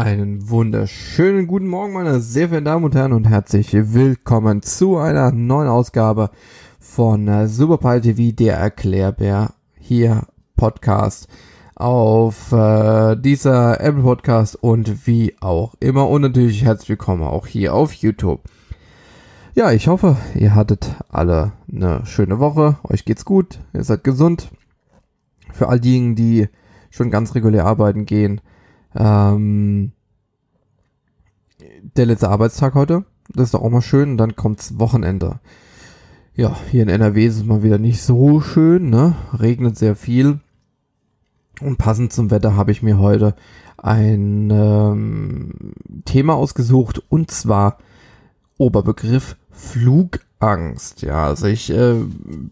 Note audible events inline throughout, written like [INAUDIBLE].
Einen wunderschönen guten Morgen, meine sehr verehrten Damen und Herren, und herzlich willkommen zu einer neuen Ausgabe von äh, Superpie TV, der Erklärbär hier Podcast auf äh, dieser Apple Podcast und wie auch immer und natürlich herzlich willkommen auch hier auf YouTube. Ja, ich hoffe, ihr hattet alle eine schöne Woche, euch geht's gut, ihr seid gesund. Für all diejenigen, die schon ganz regulär arbeiten gehen, ähm, der letzte Arbeitstag heute. Das ist doch auch mal schön. Und dann kommt's Wochenende. Ja, hier in NRW ist es mal wieder nicht so schön, ne? Regnet sehr viel. Und passend zum Wetter habe ich mir heute ein ähm, Thema ausgesucht und zwar Oberbegriff Flugangst. Ja, also ich äh,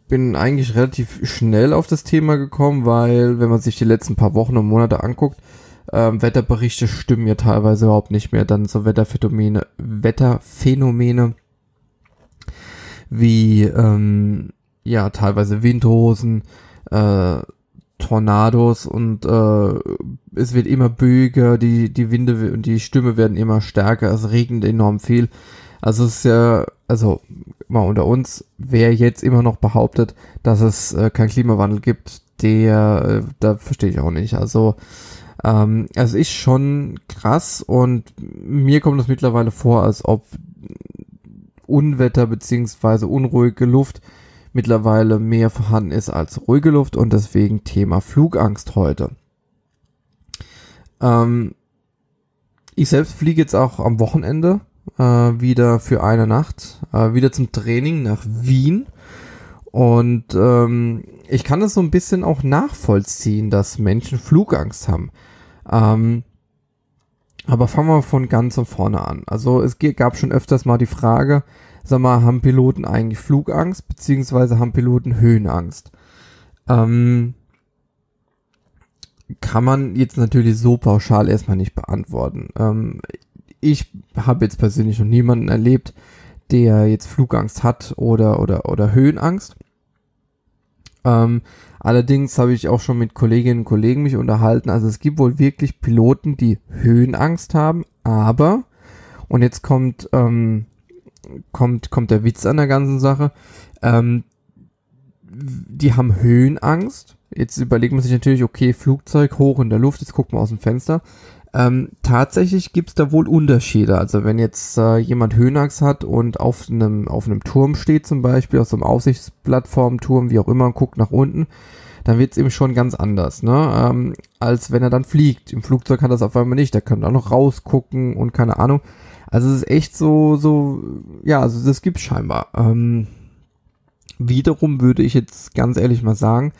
bin eigentlich relativ schnell auf das Thema gekommen, weil wenn man sich die letzten paar Wochen und Monate anguckt, ähm, Wetterberichte stimmen ja teilweise überhaupt nicht mehr. Dann so Wetterphänomene, Wetterphänomene wie ähm, ja teilweise Windhosen, äh, Tornados und äh, es wird immer böiger, die die Winde und die Stimme werden immer stärker, es regnet enorm viel. Also es ist ja, also mal unter uns, wer jetzt immer noch behauptet, dass es äh, keinen Klimawandel gibt, der, äh, da verstehe ich auch nicht. Also ähm, es ist schon krass und mir kommt es mittlerweile vor, als ob Unwetter beziehungsweise unruhige Luft mittlerweile mehr vorhanden ist als ruhige Luft und deswegen Thema Flugangst heute. Ähm, ich selbst fliege jetzt auch am Wochenende äh, wieder für eine Nacht, äh, wieder zum Training nach Wien. Und ähm, ich kann es so ein bisschen auch nachvollziehen, dass Menschen Flugangst haben. Ähm, aber fangen wir von ganz vorne an. Also es gab schon öfters mal die Frage, sag mal, haben Piloten eigentlich Flugangst, beziehungsweise haben Piloten Höhenangst? Ähm, kann man jetzt natürlich so pauschal erstmal nicht beantworten. Ähm, ich habe jetzt persönlich noch niemanden erlebt, der jetzt Flugangst hat oder, oder, oder Höhenangst. Ähm, allerdings habe ich auch schon mit Kolleginnen und Kollegen mich unterhalten. Also es gibt wohl wirklich Piloten, die Höhenangst haben, aber, und jetzt kommt, ähm, kommt, kommt der Witz an der ganzen Sache, ähm, die haben Höhenangst. Jetzt überlegt man sich natürlich, okay, Flugzeug hoch in der Luft, jetzt guckt man aus dem Fenster. Ähm, tatsächlich gibt's da wohl Unterschiede. Also wenn jetzt äh, jemand Höhenachs hat und auf einem, auf Turm steht zum Beispiel, auf so einem Aussichtsplattformturm, wie auch immer, und guckt nach unten, dann wird's eben schon ganz anders, ne? Ähm, als wenn er dann fliegt. Im Flugzeug kann das auf einmal nicht, der kann auch noch rausgucken und keine Ahnung. Also es ist echt so, so, ja, also das gibt's scheinbar. Ähm, wiederum würde ich jetzt ganz ehrlich mal sagen,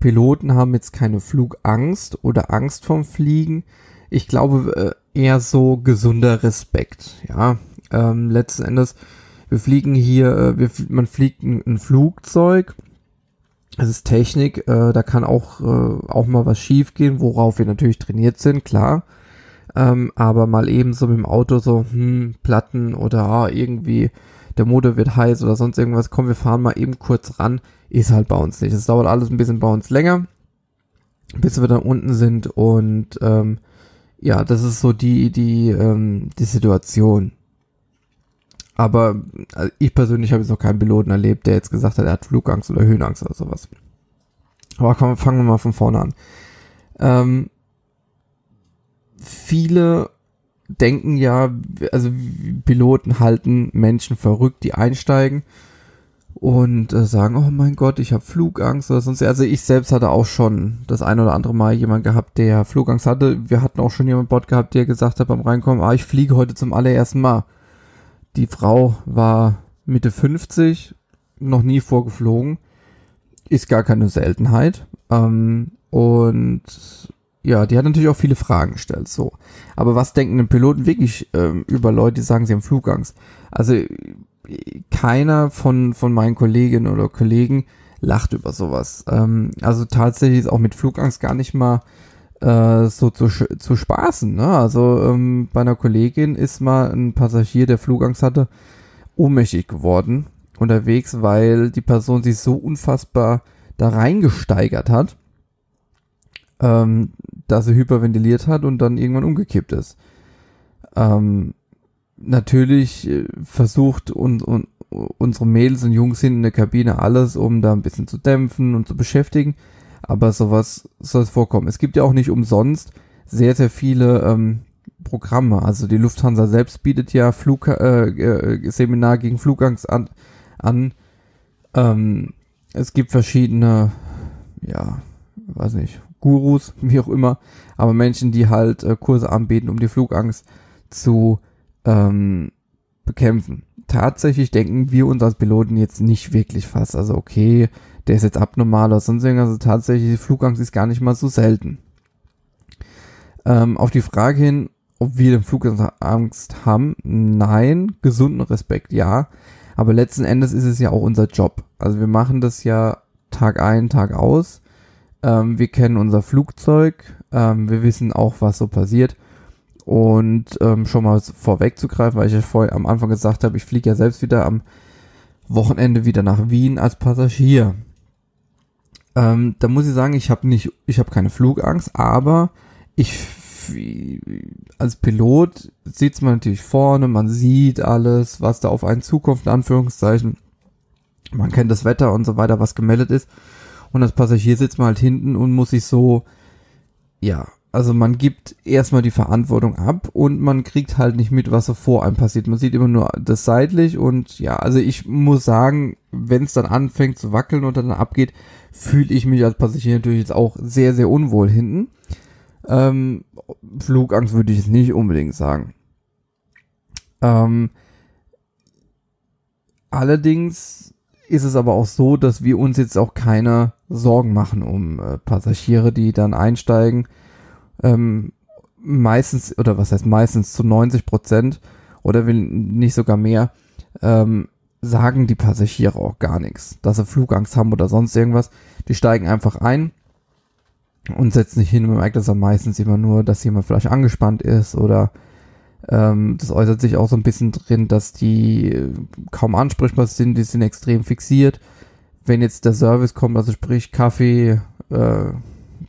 Piloten haben jetzt keine Flugangst oder Angst vorm Fliegen, ich glaube äh, eher so gesunder Respekt. Ja, ähm, letzten Endes, wir fliegen hier, äh, wir, man fliegt ein, Flugzeug. Es ist Technik, äh, da kann auch, äh, auch mal was schief gehen, worauf wir natürlich trainiert sind, klar. Ähm, aber mal eben so mit dem Auto so, hm, Platten oder ah, irgendwie der Motor wird heiß oder sonst irgendwas, komm, wir fahren mal eben kurz ran, ist halt bei uns nicht. Es dauert alles ein bisschen bei uns länger, bis wir dann unten sind und ähm, ja, das ist so die, die, ähm, die Situation. Aber also ich persönlich habe jetzt noch keinen Piloten erlebt, der jetzt gesagt hat, er hat Flugangst oder Höhenangst oder sowas. Aber komm, fangen wir mal von vorne an. Ähm, viele denken ja, also Piloten halten Menschen verrückt, die einsteigen und äh, sagen, oh mein Gott, ich habe Flugangst oder sonst. Also ich selbst hatte auch schon das ein oder andere Mal jemand gehabt, der Flugangst hatte. Wir hatten auch schon jemanden Bot gehabt, der gesagt hat beim Reinkommen, ah, ich fliege heute zum allerersten Mal. Die Frau war Mitte 50, noch nie vorgeflogen, ist gar keine Seltenheit. Ähm, und ja, die hat natürlich auch viele Fragen gestellt, so. Aber was denken denn Piloten wirklich ähm, über Leute, die sagen, sie haben Flugangst? Also keiner von, von meinen Kolleginnen oder Kollegen lacht über sowas. Ähm, also tatsächlich ist auch mit Flugangst gar nicht mal äh, so zu, zu spaßen. Ne? Also ähm, bei einer Kollegin ist mal ein Passagier, der Flugangst hatte, ohnmächtig geworden unterwegs, weil die Person sich so unfassbar da reingesteigert hat, ähm, dass sie hyperventiliert hat und dann irgendwann umgekippt ist. Ähm, natürlich äh, versucht und, und unsere Mädels und Jungs sind in der Kabine alles, um da ein bisschen zu dämpfen und zu beschäftigen. Aber sowas soll es vorkommen. Es gibt ja auch nicht umsonst sehr, sehr viele ähm, Programme. Also die Lufthansa selbst bietet ja Flug, äh, äh, Seminar gegen Flugangst an. an. Ähm, es gibt verschiedene, ja, weiß nicht, Gurus, [LAUGHS] wie auch immer, aber Menschen, die halt äh, Kurse anbieten, um die Flugangst zu ähm, bekämpfen. Tatsächlich denken wir uns als Piloten jetzt nicht wirklich fast. Also okay, der ist jetzt abnormal oder sonst irgendwas. Also tatsächlich, Flugangst ist gar nicht mal so selten. Ähm, auf die Frage hin, ob wir den Flugangst haben, nein, gesunden Respekt, ja. Aber letzten Endes ist es ja auch unser Job. Also wir machen das ja Tag ein, Tag aus. Ähm, wir kennen unser Flugzeug. Ähm, wir wissen auch, was so passiert. Und ähm, schon mal vorwegzugreifen, weil ich ja vorher am Anfang gesagt habe, ich fliege ja selbst wieder am Wochenende wieder nach Wien als Passagier. Ähm, da muss ich sagen, ich habe nicht, ich habe keine Flugangst, aber ich als Pilot sieht man natürlich vorne, man sieht alles, was da auf einen zukommt, in Anführungszeichen. Man kennt das Wetter und so weiter, was gemeldet ist. Und als Passagier sitzt man halt hinten und muss sich so, ja, also man gibt erstmal die Verantwortung ab und man kriegt halt nicht mit, was so vor einem passiert. Man sieht immer nur das seitlich und ja, also ich muss sagen, wenn es dann anfängt zu wackeln und dann abgeht, fühle ich mich als Passagier natürlich jetzt auch sehr, sehr unwohl hinten. Ähm, Flugangst würde ich jetzt nicht unbedingt sagen. Ähm, allerdings ist es aber auch so, dass wir uns jetzt auch keine Sorgen machen um äh, Passagiere, die dann einsteigen ähm, meistens, oder was heißt meistens, zu 90 Prozent oder will nicht sogar mehr, ähm, sagen die Passagiere auch gar nichts, dass sie Flugangst haben oder sonst irgendwas. Die steigen einfach ein und setzen sich hin. Man merkt das dann meistens immer nur, dass jemand vielleicht angespannt ist oder ähm, das äußert sich auch so ein bisschen drin, dass die kaum ansprechbar sind, die sind extrem fixiert. Wenn jetzt der Service kommt, also sprich Kaffee, äh,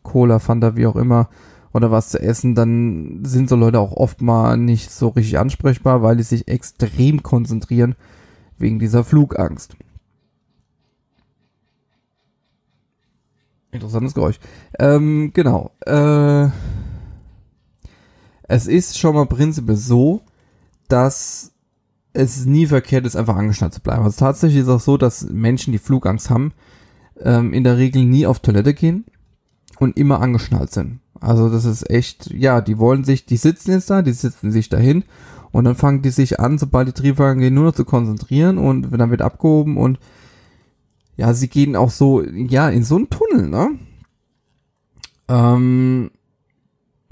Cola, Fanta, wie auch immer, oder was zu essen, dann sind so Leute auch oft mal nicht so richtig ansprechbar, weil die sich extrem konzentrieren wegen dieser Flugangst. Interessantes Geräusch. Ähm, genau. Äh, es ist schon mal prinzipiell so, dass es nie verkehrt ist, einfach angeschnallt zu bleiben. Also tatsächlich ist es auch so, dass Menschen, die Flugangst haben, ähm, in der Regel nie auf Toilette gehen und immer angeschnallt sind. Also das ist echt, ja, die wollen sich, die sitzen jetzt da, die sitzen sich dahin und dann fangen die sich an, sobald die Triebwagen gehen, nur noch zu konzentrieren und dann wird abgehoben und ja, sie gehen auch so, ja, in so einen Tunnel, ne? Ähm,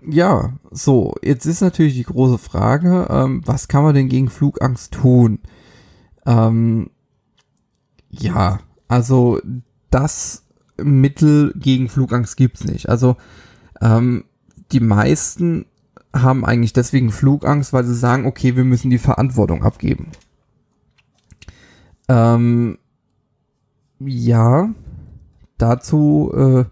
ja, so, jetzt ist natürlich die große Frage, ähm, was kann man denn gegen Flugangst tun? Ähm, ja, also das Mittel gegen Flugangst gibt's nicht. Also ähm, die meisten haben eigentlich deswegen Flugangst, weil sie sagen, okay, wir müssen die Verantwortung abgeben. Ähm, ja, dazu, äh,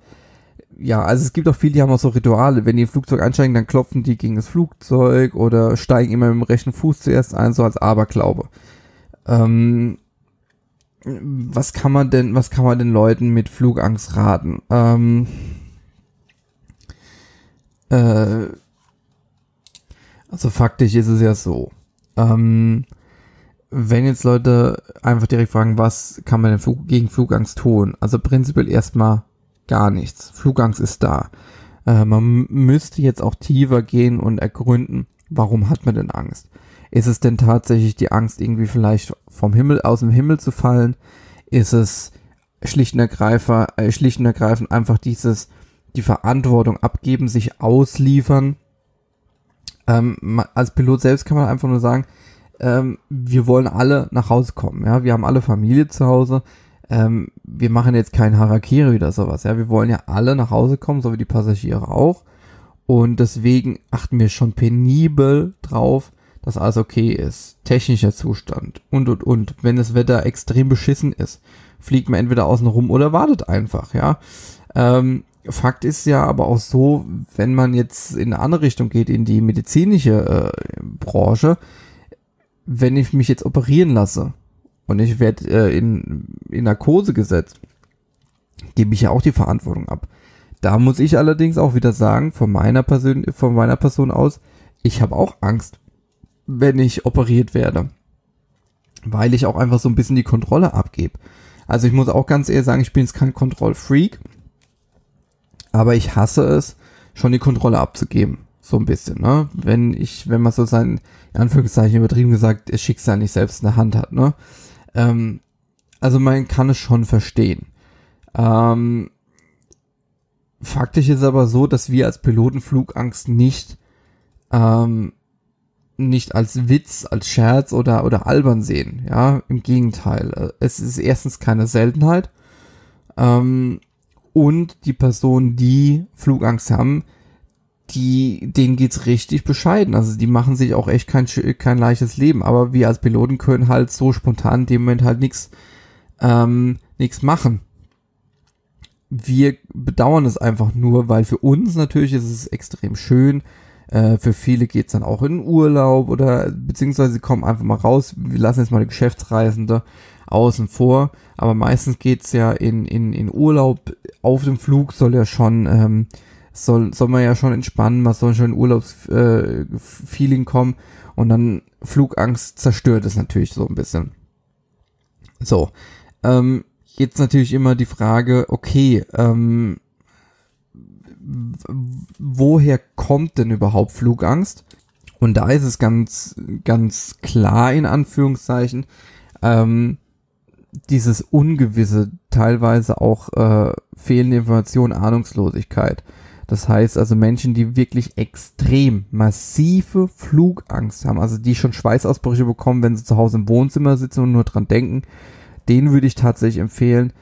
ja, also es gibt auch viele, die haben auch so Rituale. Wenn die im Flugzeug einsteigen, dann klopfen die gegen das Flugzeug oder steigen immer mit dem rechten Fuß zuerst ein, so als Aberglaube. Ähm, was kann man denn, was kann man den Leuten mit Flugangst raten? Ähm, äh, also faktisch ist es ja so. Ähm, wenn jetzt Leute einfach direkt fragen, was kann man denn Flug gegen Flugangst tun? Also prinzipiell erstmal gar nichts. Flugangst ist da. Äh, man müsste jetzt auch tiefer gehen und ergründen, warum hat man denn Angst? Ist es denn tatsächlich die Angst, irgendwie vielleicht vom Himmel, aus dem Himmel zu fallen? Ist es schlicht und ergreifend, äh, schlicht und ergreifend einfach dieses, die Verantwortung abgeben, sich ausliefern. Ähm, als Pilot selbst kann man einfach nur sagen, ähm, wir wollen alle nach Hause kommen, ja, wir haben alle Familie zu Hause, ähm, wir machen jetzt kein Harakiri oder sowas, ja, wir wollen ja alle nach Hause kommen, so wie die Passagiere auch und deswegen achten wir schon penibel drauf, dass alles okay ist, technischer Zustand und und und, wenn das Wetter extrem beschissen ist, fliegt man entweder außen rum oder wartet einfach, ja, ähm, Fakt ist ja aber auch so, wenn man jetzt in eine andere Richtung geht, in die medizinische äh, Branche, wenn ich mich jetzt operieren lasse und ich werde äh, in, in Narkose gesetzt, gebe ich ja auch die Verantwortung ab. Da muss ich allerdings auch wieder sagen, von meiner Person, von meiner Person aus, ich habe auch Angst, wenn ich operiert werde. Weil ich auch einfach so ein bisschen die Kontrolle abgebe. Also ich muss auch ganz ehrlich sagen, ich bin jetzt kein Kontrollfreak, aber ich hasse es, schon die Kontrolle abzugeben. So ein bisschen, ne? Wenn ich, wenn man so sein, in Anführungszeichen übertrieben gesagt, das Schicksal nicht selbst in der Hand hat, ne? Ähm, also man kann es schon verstehen. Ähm, faktisch ist aber so, dass wir als Piloten Flugangst nicht ähm, nicht als Witz, als Scherz oder, oder albern sehen. Ja, im Gegenteil. Es ist erstens keine Seltenheit. Ähm, und die Personen, die Flugangst haben, die, denen geht's richtig bescheiden. Also die machen sich auch echt kein, kein leichtes Leben. Aber wir als Piloten können halt so spontan in dem Moment halt nichts ähm, nichts machen. Wir bedauern es einfach nur, weil für uns natürlich ist es extrem schön, äh, für viele geht's dann auch in Urlaub oder beziehungsweise sie kommen einfach mal raus. Wir lassen jetzt mal die Geschäftsreisende außen vor, aber meistens geht's ja in, in, in Urlaub. Auf dem Flug soll ja schon, ähm, soll, soll man ja schon entspannen, man soll schon in Urlaubsfeeling äh, kommen und dann Flugangst zerstört es natürlich so ein bisschen. So, ähm, jetzt natürlich immer die Frage, okay, ähm, woher kommt denn überhaupt Flugangst? Und da ist es ganz, ganz klar in Anführungszeichen, ähm, dieses Ungewisse, teilweise auch äh, fehlende Information, Ahnungslosigkeit. Das heißt also Menschen, die wirklich extrem massive Flugangst haben, also die schon Schweißausbrüche bekommen, wenn sie zu Hause im Wohnzimmer sitzen und nur dran denken, denen würde ich tatsächlich empfehlen,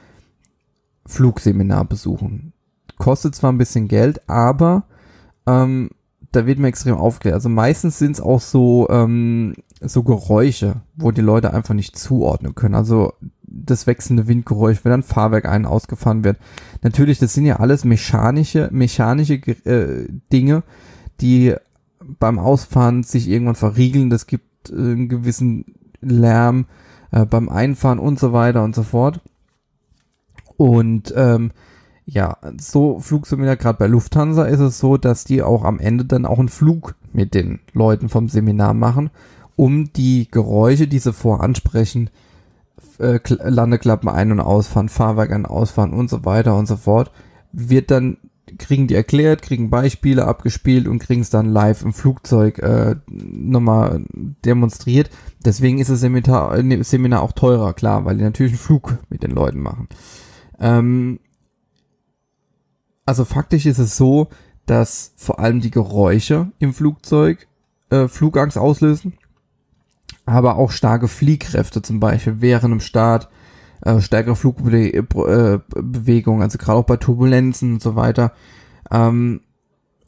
Flugseminar besuchen kostet zwar ein bisschen Geld, aber ähm, da wird mir extrem aufgeklärt. Also meistens sind es auch so, ähm, so Geräusche, wo die Leute einfach nicht zuordnen können. Also das wechselnde Windgeräusch, wenn ein Fahrwerk ein ausgefahren wird. Natürlich, das sind ja alles mechanische, mechanische äh, Dinge, die beim Ausfahren sich irgendwann verriegeln. Das gibt äh, einen gewissen Lärm äh, beim Einfahren und so weiter und so fort. Und ähm, ja, so Flugseminar, gerade bei Lufthansa ist es so, dass die auch am Ende dann auch einen Flug mit den Leuten vom Seminar machen, um die Geräusche, die sie voransprechen, äh, Landeklappen ein- und ausfahren, Fahrwerk ein- ausfahren und so weiter und so fort, wird dann, kriegen die erklärt, kriegen Beispiele abgespielt und kriegen es dann live im Flugzeug äh, nochmal demonstriert. Deswegen ist das Seminar, äh, Seminar auch teurer, klar, weil die natürlich einen Flug mit den Leuten machen. Ähm, also faktisch ist es so, dass vor allem die Geräusche im Flugzeug äh, Flugangst auslösen, aber auch starke Fliehkräfte zum Beispiel während dem Start, äh, stärkere Flugbewegung, äh, also gerade auch bei Turbulenzen und so weiter. Ähm,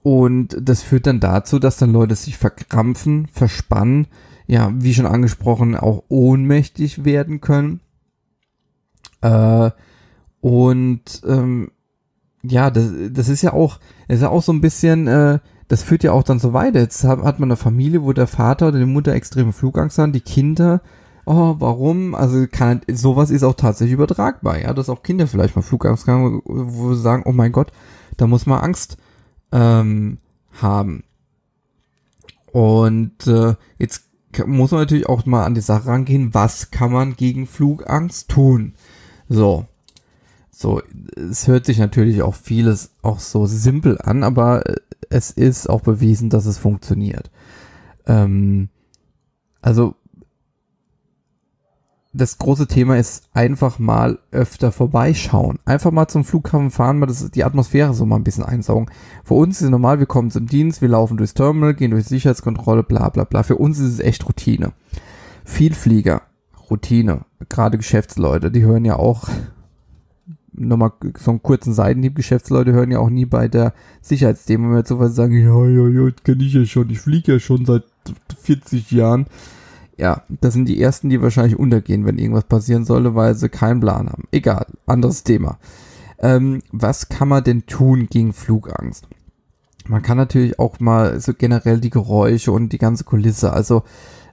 und das führt dann dazu, dass dann Leute sich verkrampfen, verspannen, ja, wie schon angesprochen, auch ohnmächtig werden können. Äh, und ähm, ja, das, das ist ja auch, ist ja auch so ein bisschen, äh, das führt ja auch dann so weiter. Jetzt hat, hat man eine Familie, wo der Vater oder die Mutter extreme Flugangst haben, die Kinder, oh, warum? Also kann, sowas ist auch tatsächlich übertragbar, ja, dass auch Kinder vielleicht mal Flugangst haben, wo sie sagen, oh mein Gott, da muss man Angst ähm, haben. Und äh, jetzt muss man natürlich auch mal an die Sache rangehen, was kann man gegen Flugangst tun? So, so, es hört sich natürlich auch vieles auch so simpel an, aber äh, es ist auch bewiesen, dass es funktioniert. Ähm, also, das große Thema ist einfach mal öfter vorbeischauen. Einfach mal zum Flughafen fahren, mal das, die Atmosphäre so mal ein bisschen einsaugen. Für uns ist es normal, wir kommen zum Dienst, wir laufen durchs Terminal, gehen durch Sicherheitskontrolle, bla bla bla. Für uns ist es echt Routine. Vielflieger, Routine. Gerade Geschäftsleute, die hören ja auch nochmal so einen kurzen Seitenhieb, Geschäftsleute hören ja auch nie bei der Sicherheitsdemo mehr zu, weil sie sagen, ja, ja, ja, das kenne ich ja schon, ich fliege ja schon seit 40 Jahren. Ja, das sind die ersten, die wahrscheinlich untergehen, wenn irgendwas passieren sollte, weil sie keinen Plan haben. Egal, anderes Thema. Ähm, was kann man denn tun gegen Flugangst? Man kann natürlich auch mal so generell die Geräusche und die ganze Kulisse, also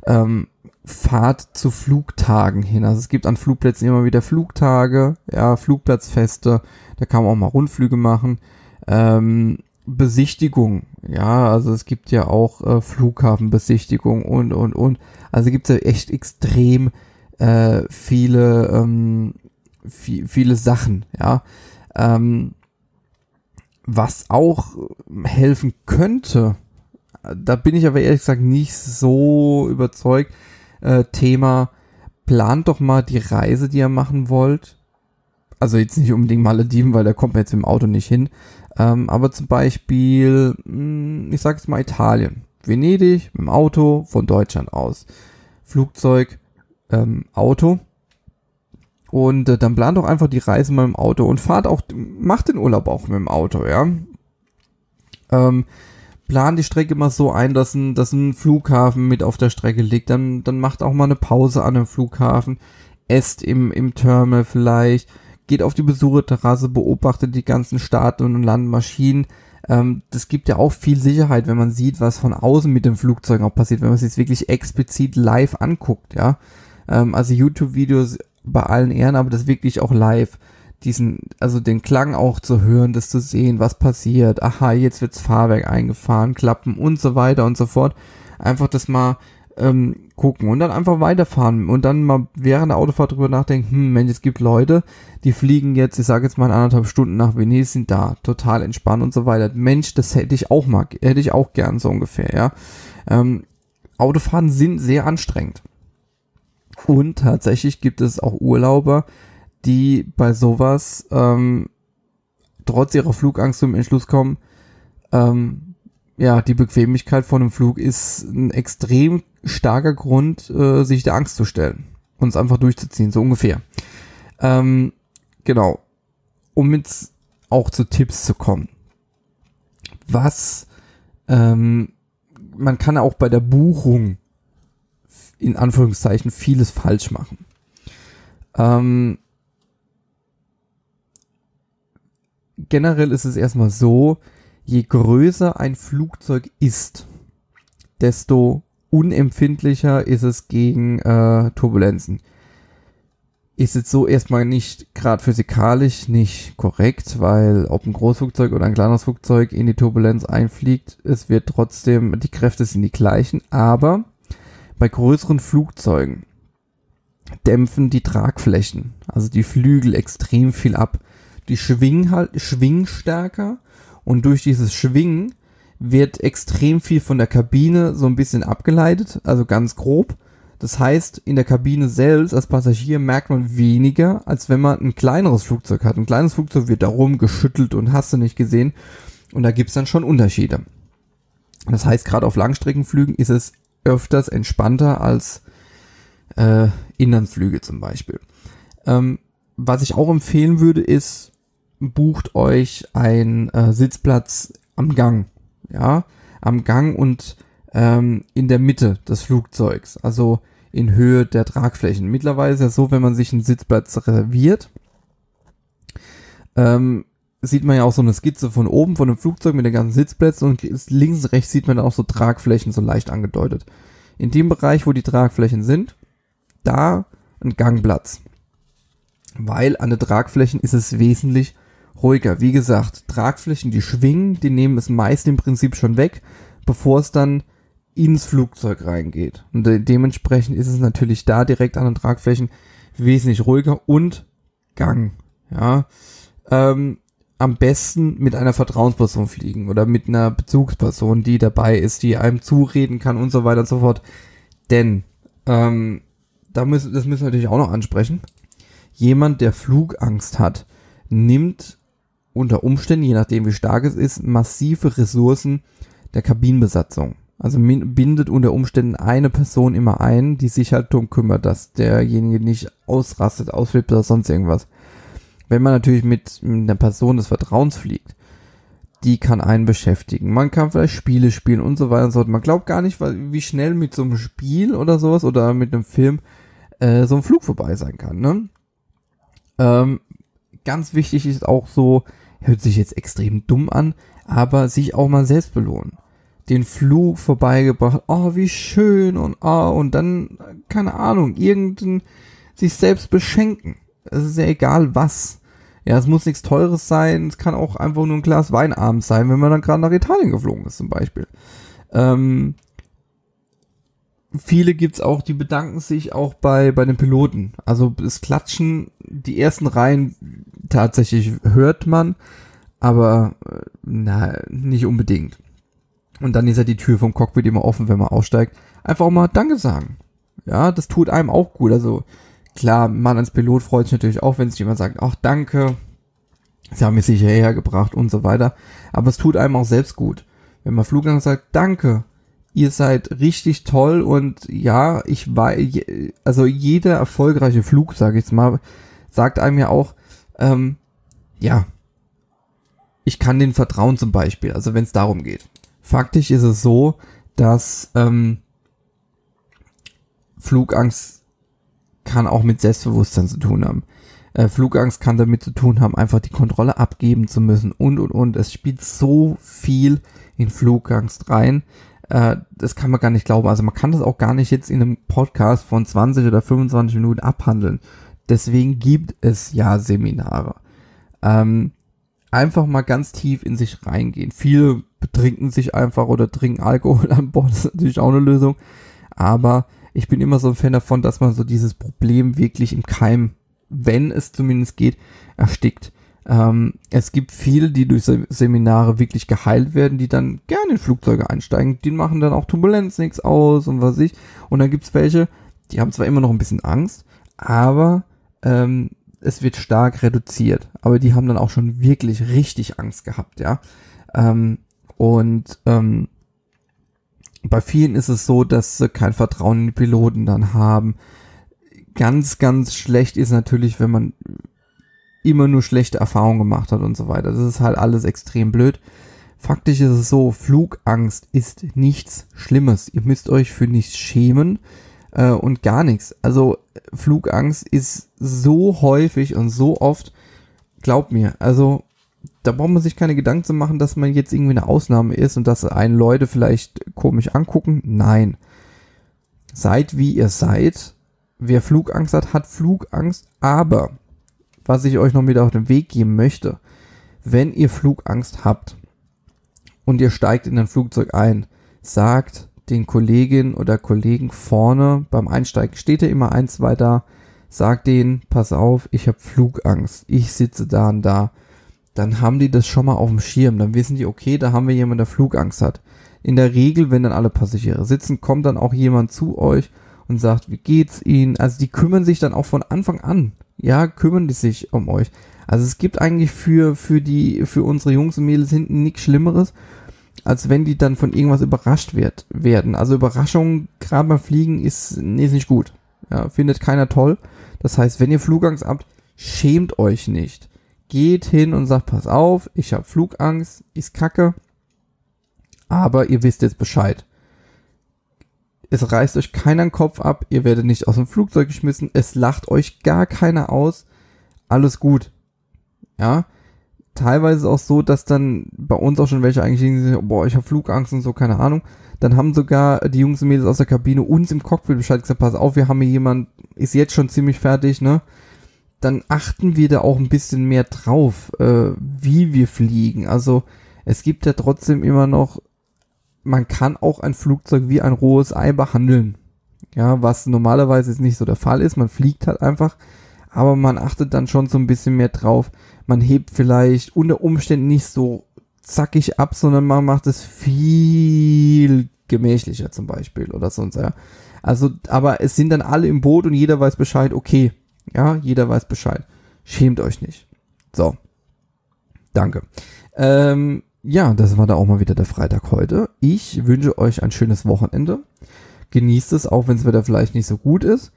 ähm, Fahrt zu Flugtagen hin. Also es gibt an Flugplätzen immer wieder Flugtage, ja, Flugplatzfeste, da kann man auch mal Rundflüge machen. Ähm, Besichtigung, ja, also es gibt ja auch äh, Flughafenbesichtigung und, und, und. Also gibt es ja echt extrem äh, viele, ähm, viel, viele Sachen, ja. Ähm, was auch helfen könnte, da bin ich aber ehrlich gesagt nicht so überzeugt, äh, Thema, plant doch mal die Reise, die ihr machen wollt. Also jetzt nicht unbedingt Malediven, weil da kommt man jetzt im Auto nicht hin. Ähm, aber zum Beispiel, mh, hm, ich sag jetzt mal Italien. Venedig mit dem Auto von Deutschland aus. Flugzeug, ähm, Auto. Und äh, dann plant doch einfach die Reise mal im Auto und fahrt auch, macht den Urlaub auch mit dem Auto, ja. Ähm, plan die Strecke mal so ein, dass ein, dass ein Flughafen mit auf der Strecke liegt. Dann, dann macht auch mal eine Pause an dem Flughafen. Esst im, im Terminal vielleicht. Geht auf die Besucherterrasse, beobachtet die ganzen Start- und Landmaschinen. Ähm, das gibt ja auch viel Sicherheit, wenn man sieht, was von außen mit den Flugzeugen auch passiert, wenn man es jetzt wirklich explizit live anguckt, ja. Ähm, also YouTube-Videos bei allen Ehren, aber das wirklich auch live diesen, also den Klang auch zu hören, das zu sehen, was passiert, aha, jetzt wird's Fahrwerk eingefahren, Klappen und so weiter und so fort. Einfach das mal ähm, gucken und dann einfach weiterfahren und dann mal während der Autofahrt drüber nachdenken, hm, Mensch, es gibt Leute, die fliegen jetzt, ich sage jetzt mal anderthalb Stunden nach Venedig, sind da, total entspannt und so weiter. Mensch, das hätte ich auch mal, hätte ich auch gern so ungefähr, ja. Ähm, Autofahren sind sehr anstrengend. Und tatsächlich gibt es auch Urlauber, die bei sowas ähm, trotz ihrer Flugangst zum Entschluss kommen, ähm, ja, die Bequemlichkeit von einem Flug ist ein extrem starker Grund, äh, sich der Angst zu stellen und es einfach durchzuziehen, so ungefähr. Ähm, genau. Um jetzt auch zu Tipps zu kommen. Was ähm, man kann auch bei der Buchung in Anführungszeichen vieles falsch machen. Ähm, generell ist es erstmal so, je größer ein Flugzeug ist, desto unempfindlicher ist es gegen äh, Turbulenzen. Ist jetzt so erstmal nicht gerade physikalisch nicht korrekt, weil ob ein Großflugzeug oder ein kleines Flugzeug in die Turbulenz einfliegt, es wird trotzdem, die Kräfte sind die gleichen, aber bei größeren Flugzeugen dämpfen die Tragflächen, also die Flügel extrem viel ab die schwingen halt, schwingen stärker und durch dieses Schwingen wird extrem viel von der Kabine so ein bisschen abgeleitet, also ganz grob. Das heißt, in der Kabine selbst als Passagier merkt man weniger, als wenn man ein kleineres Flugzeug hat. Ein kleines Flugzeug wird darum geschüttelt und hast du nicht gesehen. Und da gibt's dann schon Unterschiede. Das heißt, gerade auf Langstreckenflügen ist es öfters entspannter als äh, Inlandsflüge zum Beispiel. Ähm, was ich auch empfehlen würde, ist bucht euch ein äh, Sitzplatz am Gang, ja, am Gang und ähm, in der Mitte des Flugzeugs, also in Höhe der Tragflächen. Mittlerweile ist ja so, wenn man sich einen Sitzplatz reserviert, ähm, sieht man ja auch so eine Skizze von oben von dem Flugzeug mit den ganzen Sitzplätzen und links und rechts sieht man dann auch so Tragflächen so leicht angedeutet. In dem Bereich, wo die Tragflächen sind, da ein Gangplatz. Weil an den Tragflächen ist es wesentlich ruhiger. Wie gesagt, Tragflächen, die schwingen, die nehmen es meist im Prinzip schon weg, bevor es dann ins Flugzeug reingeht. Und de dementsprechend ist es natürlich da direkt an den Tragflächen wesentlich ruhiger und Gang. Ja, ähm, am besten mit einer Vertrauensperson fliegen oder mit einer Bezugsperson, die dabei ist, die einem zureden kann und so weiter und so fort. Denn ähm, da müssen, das müssen wir natürlich auch noch ansprechen. Jemand, der Flugangst hat, nimmt unter Umständen, je nachdem wie stark es ist, massive Ressourcen der Kabinenbesatzung. Also bindet unter Umständen eine Person immer ein, die sich halt darum kümmert, dass derjenige nicht ausrastet, ausflippt oder sonst irgendwas. Wenn man natürlich mit einer Person des Vertrauens fliegt, die kann einen beschäftigen. Man kann vielleicht Spiele spielen und so weiter und so fort. Man glaubt gar nicht, wie schnell mit so einem Spiel oder sowas oder mit einem Film äh, so ein Flug vorbei sein kann. Ne? Ähm, ganz wichtig ist auch so, hört sich jetzt extrem dumm an, aber sich auch mal selbst belohnen. Den Flug vorbeigebracht, oh, wie schön und oh, und dann, keine Ahnung, irgendein, sich selbst beschenken. Es ist ja egal was. Ja, es muss nichts Teures sein, es kann auch einfach nur ein Glas Wein abends sein, wenn man dann gerade nach Italien geflogen ist, zum Beispiel. Ähm, viele gibt's auch, die bedanken sich auch bei, bei den Piloten. Also das Klatschen, die ersten Reihen tatsächlich hört man, aber äh, na, nicht unbedingt. Und dann ist ja die Tür vom Cockpit immer offen, wenn man aussteigt. Einfach auch mal Danke sagen. Ja, das tut einem auch gut. Also klar, man als Pilot freut sich natürlich auch, wenn sich jemand sagt, ach danke, sie haben mich sicher hergebracht und so weiter. Aber es tut einem auch selbst gut. Wenn man Fluggang sagt, danke, ihr seid richtig toll und ja, ich weiß, also jeder erfolgreiche Flug, sage ich jetzt mal, sagt einem ja auch, ähm, ja, ich kann den vertrauen zum Beispiel, also wenn es darum geht. Faktisch ist es so, dass ähm, Flugangst kann auch mit Selbstbewusstsein zu tun haben. Äh, Flugangst kann damit zu tun haben, einfach die Kontrolle abgeben zu müssen und und und. Es spielt so viel in Flugangst rein. Äh, das kann man gar nicht glauben. Also man kann das auch gar nicht jetzt in einem Podcast von 20 oder 25 Minuten abhandeln. Deswegen gibt es ja Seminare. Ähm, einfach mal ganz tief in sich reingehen. Viele betrinken sich einfach oder trinken Alkohol an Bord. Das ist natürlich auch eine Lösung. Aber ich bin immer so ein Fan davon, dass man so dieses Problem wirklich im Keim, wenn es zumindest geht, erstickt. Ähm, es gibt viele, die durch Seminare wirklich geheilt werden, die dann gerne in Flugzeuge einsteigen. Die machen dann auch Turbulenz nichts aus und was ich. Und dann gibt's welche, die haben zwar immer noch ein bisschen Angst, aber ähm, es wird stark reduziert. Aber die haben dann auch schon wirklich richtig Angst gehabt, ja. Ähm, und ähm, bei vielen ist es so, dass sie kein Vertrauen in die Piloten dann haben. Ganz, ganz schlecht ist natürlich, wenn man immer nur schlechte Erfahrungen gemacht hat und so weiter. Das ist halt alles extrem blöd. Faktisch ist es so, Flugangst ist nichts Schlimmes. Ihr müsst euch für nichts schämen äh, und gar nichts. Also Flugangst ist so häufig und so oft, glaubt mir, also da braucht man sich keine Gedanken zu machen, dass man jetzt irgendwie eine Ausnahme ist und dass einen Leute vielleicht komisch angucken. Nein. Seid wie ihr seid. Wer Flugangst hat, hat Flugangst, aber was ich euch noch mit auf den Weg geben möchte. Wenn ihr Flugangst habt und ihr steigt in ein Flugzeug ein, sagt den Kolleginnen oder Kollegen vorne beim Einsteigen, steht ja immer ein, zwei da, sagt denen, pass auf, ich habe Flugangst, ich sitze da und da. Dann haben die das schon mal auf dem Schirm, dann wissen die, okay, da haben wir jemanden, der Flugangst hat. In der Regel, wenn dann alle Passagiere sitzen, kommt dann auch jemand zu euch und sagt, wie geht's Ihnen? Also die kümmern sich dann auch von Anfang an ja, kümmern die sich um euch. Also es gibt eigentlich für, für die, für unsere Jungs und Mädels hinten nichts Schlimmeres, als wenn die dann von irgendwas überrascht wird, werden. Also Überraschung, gerade beim Fliegen, ist, ist nicht gut. Ja, findet keiner toll. Das heißt, wenn ihr Flugangst habt, schämt euch nicht. Geht hin und sagt, pass auf, ich habe Flugangst, ist kacke, aber ihr wisst jetzt Bescheid. Es reißt euch keiner den Kopf ab, ihr werdet nicht aus dem Flugzeug geschmissen, es lacht euch gar keiner aus. Alles gut. Ja. Teilweise auch so, dass dann bei uns auch schon welche eigentlich sagen, boah, ich habe Flugangst und so, keine Ahnung. Dann haben sogar die Jungs und Mädels aus der Kabine uns im Cockpit Bescheid gesagt, pass auf, wir haben hier jemand, ist jetzt schon ziemlich fertig, ne? Dann achten wir da auch ein bisschen mehr drauf, äh, wie wir fliegen. Also es gibt ja trotzdem immer noch man kann auch ein Flugzeug wie ein rohes Ei behandeln. Ja, was normalerweise nicht so der Fall ist. Man fliegt halt einfach, aber man achtet dann schon so ein bisschen mehr drauf. Man hebt vielleicht unter Umständen nicht so zackig ab, sondern man macht es viel gemächlicher zum Beispiel oder sonst, ja. Also, aber es sind dann alle im Boot und jeder weiß Bescheid, okay. Ja, jeder weiß Bescheid. Schämt euch nicht. So. Danke. Ähm, ja, das war da auch mal wieder der Freitag heute. Ich wünsche euch ein schönes Wochenende. Genießt es, auch wenn das Wetter vielleicht nicht so gut ist.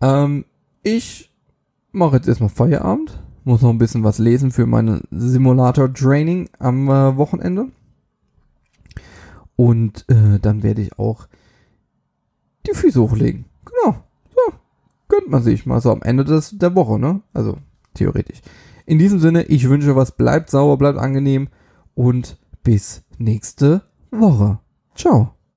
Ähm, ich mache jetzt erstmal Feierabend. Muss noch ein bisschen was lesen für meine Simulator-Training am äh, Wochenende. Und äh, dann werde ich auch die Füße hochlegen. Genau. So, gönnt man sich mal so am Ende des, der Woche, ne? Also, theoretisch. In diesem Sinne, ich wünsche was, bleibt sauber, bleibt angenehm und bis nächste Woche. Ciao.